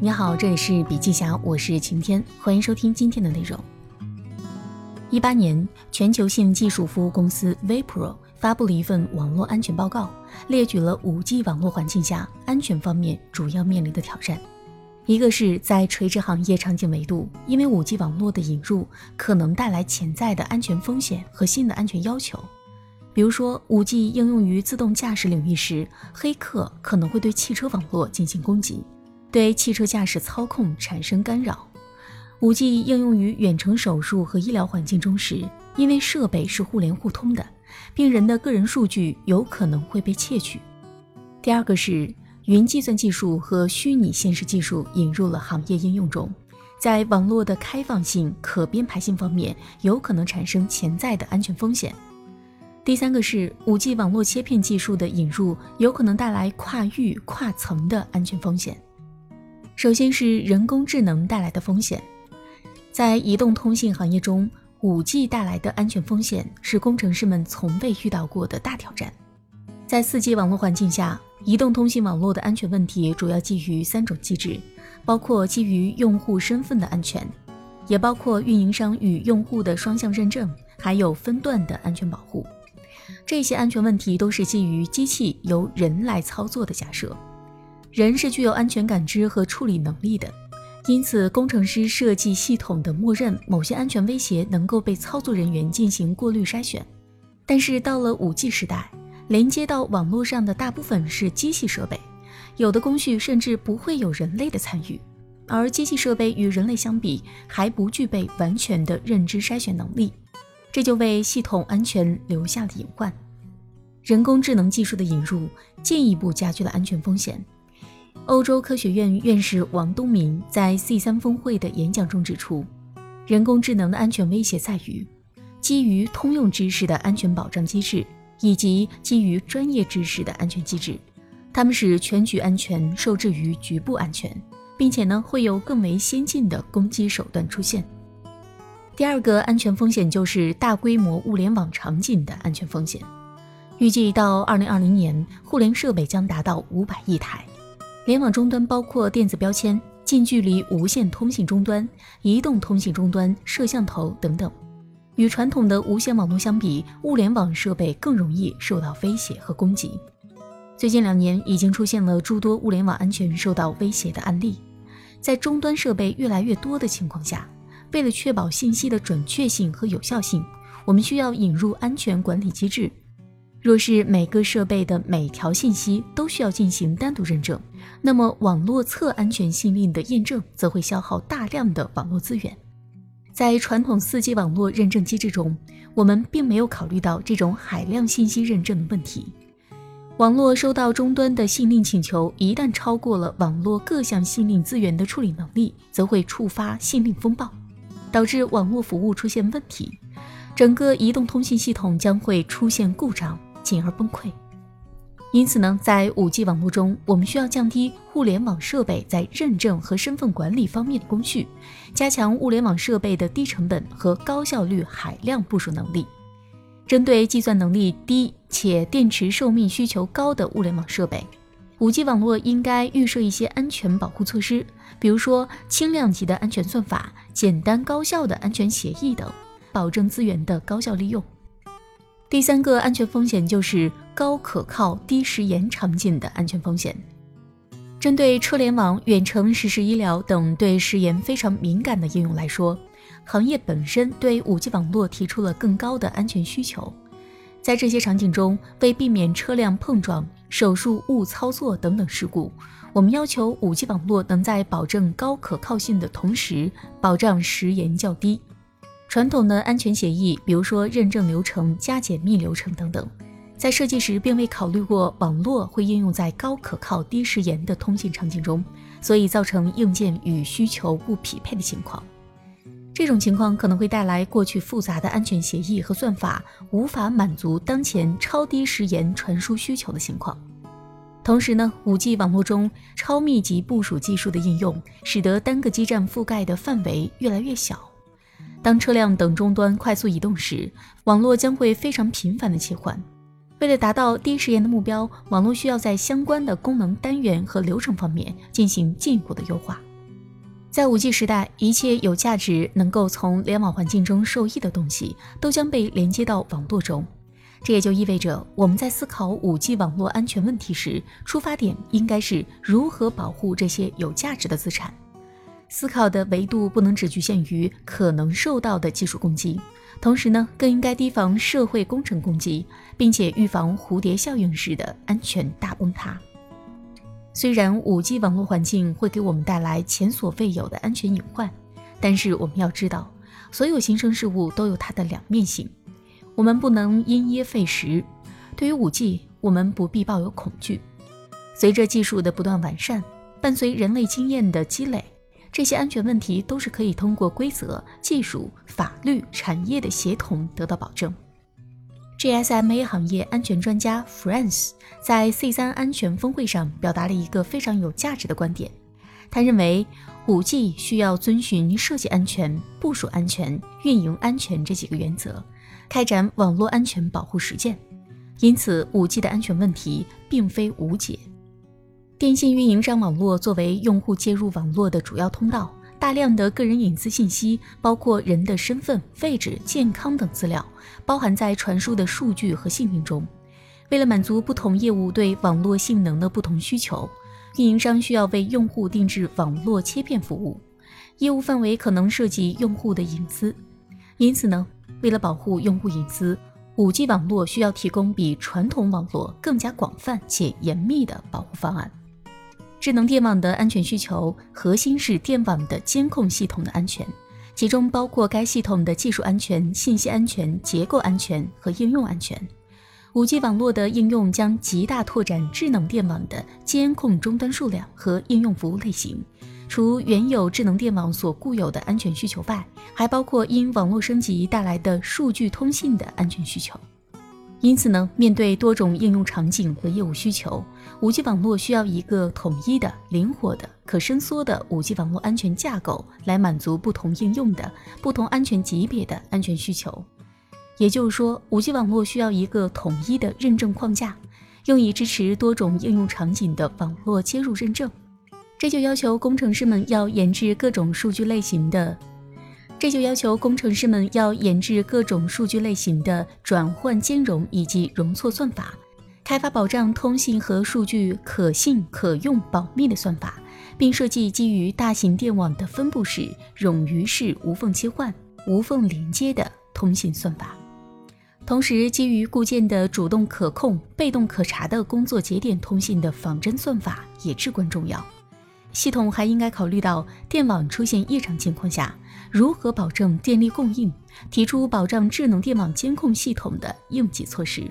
你好，这里是笔记侠，我是晴天，欢迎收听今天的内容。一八年，全球性技术服务公司 Vipro 发布了一份网络安全报告，列举了五 G 网络环境下安全方面主要面临的挑战。一个是在垂直行业场景维度，因为五 G 网络的引入可能带来潜在的安全风险和新的安全要求。比如说，五 G 应用于自动驾驶领域时，黑客可能会对汽车网络进行攻击。对汽车驾驶操控产生干扰。五 G 应用于远程手术和医疗环境中时，因为设备是互联互通的，病人的个人数据有可能会被窃取。第二个是云计算技术和虚拟现实技术引入了行业应用中，在网络的开放性、可编排性方面，有可能产生潜在的安全风险。第三个是五 G 网络切片技术的引入，有可能带来跨域、跨层的安全风险。首先是人工智能带来的风险，在移动通信行业中，5G 带来的安全风险是工程师们从未遇到过的大挑战。在 4G 网络环境下，移动通信网络的安全问题主要基于三种机制，包括基于用户身份的安全，也包括运营商与用户的双向认证，还有分段的安全保护。这些安全问题都是基于机器由人来操作的假设。人是具有安全感知和处理能力的，因此工程师设计系统的默认某些安全威胁能够被操作人员进行过滤筛选。但是到了 5G 时代，连接到网络上的大部分是机器设备，有的工序甚至不会有人类的参与，而机器设备与人类相比还不具备完全的认知筛选能力，这就为系统安全留下了隐患。人工智能技术的引入进一步加剧了安全风险。欧洲科学院院士王东明在 C 三峰会的演讲中指出，人工智能的安全威胁在于基于通用知识的安全保障机制，以及基于专业知识的安全机制，它们使全局安全受制于局部安全，并且呢会有更为先进的攻击手段出现。第二个安全风险就是大规模物联网场景的安全风险，预计到二零二零年，互联设备将达到五百亿台。联网终端包括电子标签、近距离无线通信终端、移动通信终端、摄像头等等。与传统的无线网络相比，物联网设备更容易受到威胁和攻击。最近两年，已经出现了诸多物联网安全受到威胁的案例。在终端设备越来越多的情况下，为了确保信息的准确性和有效性，我们需要引入安全管理机制。若是每个设备的每条信息都需要进行单独认证，那么网络侧安全信令的验证则会消耗大量的网络资源。在传统 4G 网络认证机制中，我们并没有考虑到这种海量信息认证的问题。网络收到终端的信令请求，一旦超过了网络各项信令资源的处理能力，则会触发信令风暴，导致网络服务出现问题，整个移动通信系统将会出现故障。进而崩溃。因此呢，在 5G 网络中，我们需要降低互联网设备在认证和身份管理方面的工序，加强物联网设备的低成本和高效率海量部署能力。针对计算能力低且电池寿命需求高的物联网设备，5G 网络应该预设一些安全保护措施，比如说轻量级的安全算法、简单高效的安全协议等，保证资源的高效利用。第三个安全风险就是高可靠、低时延场景的安全风险。针对车联网、远程实时医疗等对时延非常敏感的应用来说，行业本身对 5G 网络提出了更高的安全需求。在这些场景中，为避免车辆碰撞、手术误操作等等事故，我们要求 5G 网络能在保证高可靠性的同时，保障时延较低。传统的安全协议，比如说认证流程、加解密流程等等，在设计时并未考虑过网络会应用在高可靠、低时延的通信场景中，所以造成硬件与需求不匹配的情况。这种情况可能会带来过去复杂的安全协议和算法无法满足当前超低时延传输需求的情况。同时呢，5G 网络中超密集部署技术的应用，使得单个基站覆盖的范围越来越小。当车辆等终端快速移动时，网络将会非常频繁的切换。为了达到低时延的目标，网络需要在相关的功能单元和流程方面进行进一步的优化。在 5G 时代，一切有价值、能够从联网环境中受益的东西，都将被连接到网络中。这也就意味着，我们在思考 5G 网络安全问题时，出发点应该是如何保护这些有价值的资产。思考的维度不能只局限于可能受到的技术攻击，同时呢，更应该提防社会工程攻击，并且预防蝴蝶效应式的安全大崩塌。虽然 5G 网络环境会给我们带来前所未有的安全隐患，但是我们要知道，所有新生事物都有它的两面性。我们不能因噎废食。对于 5G，我们不必抱有恐惧。随着技术的不断完善，伴随人类经验的积累，这些安全问题都是可以通过规则、技术、法律、产业的协同得到保证。GSMA 行业安全专家 France 在 C3 安全峰会上表达了一个非常有价值的观点。他认为，5G 需要遵循设计安全、部署安全、运营安全这几个原则。开展网络安全保护实践，因此五 G 的安全问题并非无解。电信运营商网络作为用户接入网络的主要通道，大量的个人隐私信息，包括人的身份、位置、健康等资料，包含在传输的数据和信息中。为了满足不同业务对网络性能的不同需求，运营商需要为用户定制网络切片服务，业务范围可能涉及用户的隐私。因此呢？为了保护用户隐私，5G 网络需要提供比传统网络更加广泛且严密的保护方案。智能电网的安全需求核心是电网的监控系统的安全，其中包括该系统的技术安全、信息安全、结构安全和应用安全。5G 网络的应用将极大拓展智能电网的监控终端数量和应用服务类型。除原有智能电网所固有的安全需求外，还包括因网络升级带来的数据通信的安全需求。因此呢，面对多种应用场景和业务需求，5G 网络需要一个统一的、灵活的、可伸缩的 5G 网络安全架构，来满足不同应用的不同安全级别的安全需求。也就是说，5G 网络需要一个统一的认证框架，用以支持多种应用场景的网络接入认证。这就要求工程师们要研制各种数据类型的，这就要求工程师们要研制各种数据类型的转换兼容以及容错算法，开发保障通信和数据可信、可用、保密的算法，并设计基于大型电网的分布式、冗余式无缝切换、无缝连接的通信算法。同时，基于固件的主动可控、被动可查的工作节点通信的仿真算法也至关重要。系统还应该考虑到电网出现异常情况下如何保证电力供应，提出保障智能电网监控系统的应急措施。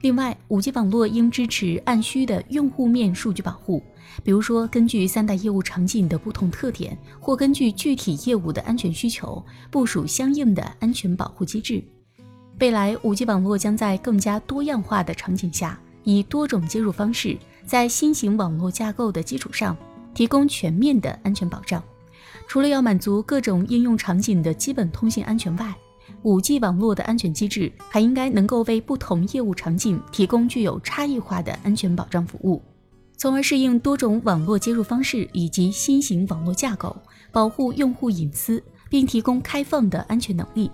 另外，5G 网络应支持按需的用户面数据保护，比如说根据三大业务场景的不同特点，或根据具体业务的安全需求，部署相应的安全保护机制。未来，5G 网络将在更加多样化的场景下，以多种接入方式，在新型网络架构的基础上。提供全面的安全保障。除了要满足各种应用场景的基本通信安全外，5G 网络的安全机制还应该能够为不同业务场景提供具有差异化的安全保障服务，从而适应多种网络接入方式以及新型网络架构，保护用户隐私，并提供开放的安全能力。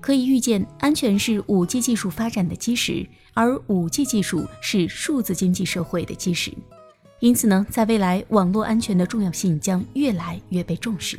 可以预见，安全是 5G 技术发展的基石，而 5G 技术是数字经济社会的基石。因此呢，在未来，网络安全的重要性将越来越被重视。